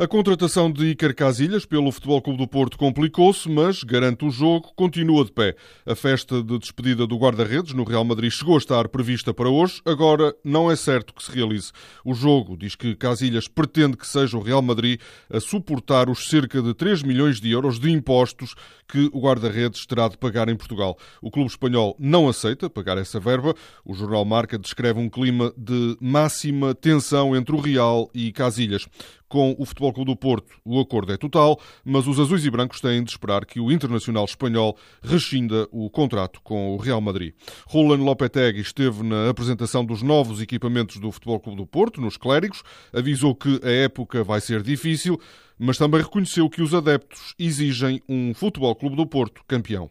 A contratação de Iker Casilhas pelo Futebol Clube do Porto complicou-se, mas garante o jogo, continua de pé. A festa de despedida do guarda-redes no Real Madrid chegou a estar prevista para hoje, agora não é certo que se realize. O jogo diz que Casilhas pretende que seja o Real Madrid a suportar os cerca de 3 milhões de euros de impostos que o guarda-redes terá de pagar em Portugal. O clube espanhol não aceita pagar essa verba. O jornal Marca descreve um clima de máxima tensão entre o Real e Casilhas. Com o Futebol Clube do Porto, o acordo é total, mas os azuis e brancos têm de esperar que o internacional espanhol rescinda o contrato com o Real Madrid. Roland Lopetegui esteve na apresentação dos novos equipamentos do Futebol Clube do Porto, nos Clérigos, avisou que a época vai ser difícil, mas também reconheceu que os adeptos exigem um Futebol Clube do Porto campeão.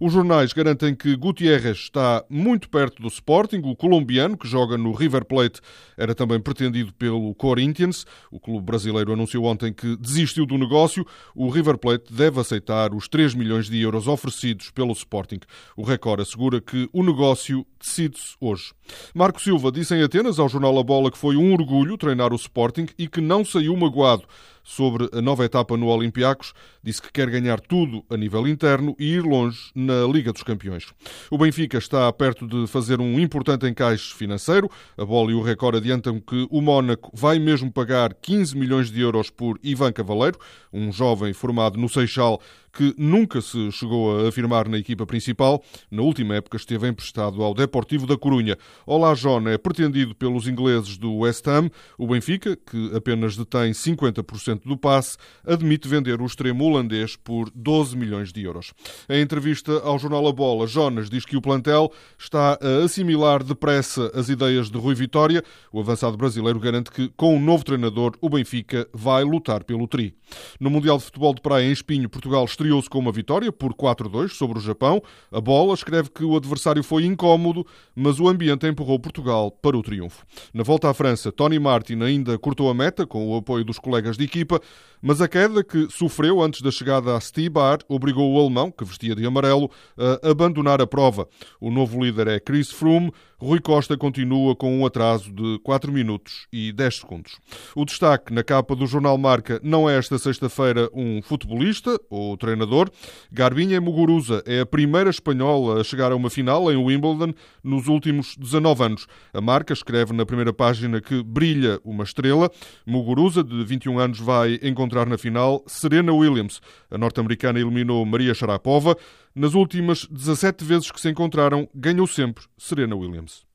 Os jornais garantem que Gutierrez está muito perto do Sporting, o colombiano que joga no River Plate era também pretendido pelo Corinthians. O clube brasileiro anunciou ontem que desistiu do negócio. O River Plate deve aceitar os 3 milhões de euros oferecidos pelo Sporting. O Record assegura que o negócio decide-se hoje. Marco Silva disse em Atenas ao jornal A Bola que foi um orgulho treinar o Sporting e que não saiu magoado sobre a nova etapa no Olympiacos. Disse que quer ganhar tudo a nível interno e ir longe na Liga dos Campeões. O Benfica está perto de fazer um importante encaixe financeiro. A Bola e o Record adiantam que o Mónaco vai mesmo pagar 15 milhões de euros por Ivan Cavaleiro, um jovem formado no Seixal que nunca se chegou a afirmar na equipa principal. Na última época esteve emprestado ao Deportivo da Corunha. Olá John é pretendido pelos ingleses do West Ham. O Benfica, que apenas detém 50% do passe, admite vender o extremo holandês por 12 milhões de euros. Em entrevista ao jornal A Bola, Jonas diz que o plantel está a assimilar depressa as ideias de Rui Vitória. O avançado brasileiro garante que, com o um novo treinador, o Benfica vai lutar pelo tri. No Mundial de Futebol de Praia em Espinho, Portugal estreou-se com uma vitória por 4-2 sobre o Japão. A bola escreve que o adversário foi incómodo, mas o ambiente empurrou Portugal para o triunfo. Na volta à França, Tony Martin ainda cortou a meta com o apoio dos colegas de equipa, mas a queda que sofreu antes da chegada a Stibar obrigou o alemão, que vestia de amarelo, a abandonar a prova. O novo líder é Chris Froome. Rui Costa continua com um atraso de 4 minutos e 10 segundos. O destaque na capa do jornal Marca não é esta sexta-feira um futebolista ou treinador. Garbinha Muguruza é a primeira espanhola a chegar a uma final em Wimbledon nos últimos 19 anos. A marca escreve na primeira página que brilha uma estrela. Muguruza, de 21 anos, vai encontrar na final Serena Williams. A norte-americana eliminou Maria Sharapova. Nas últimas 17 vezes que se encontraram, ganhou sempre Serena Williams.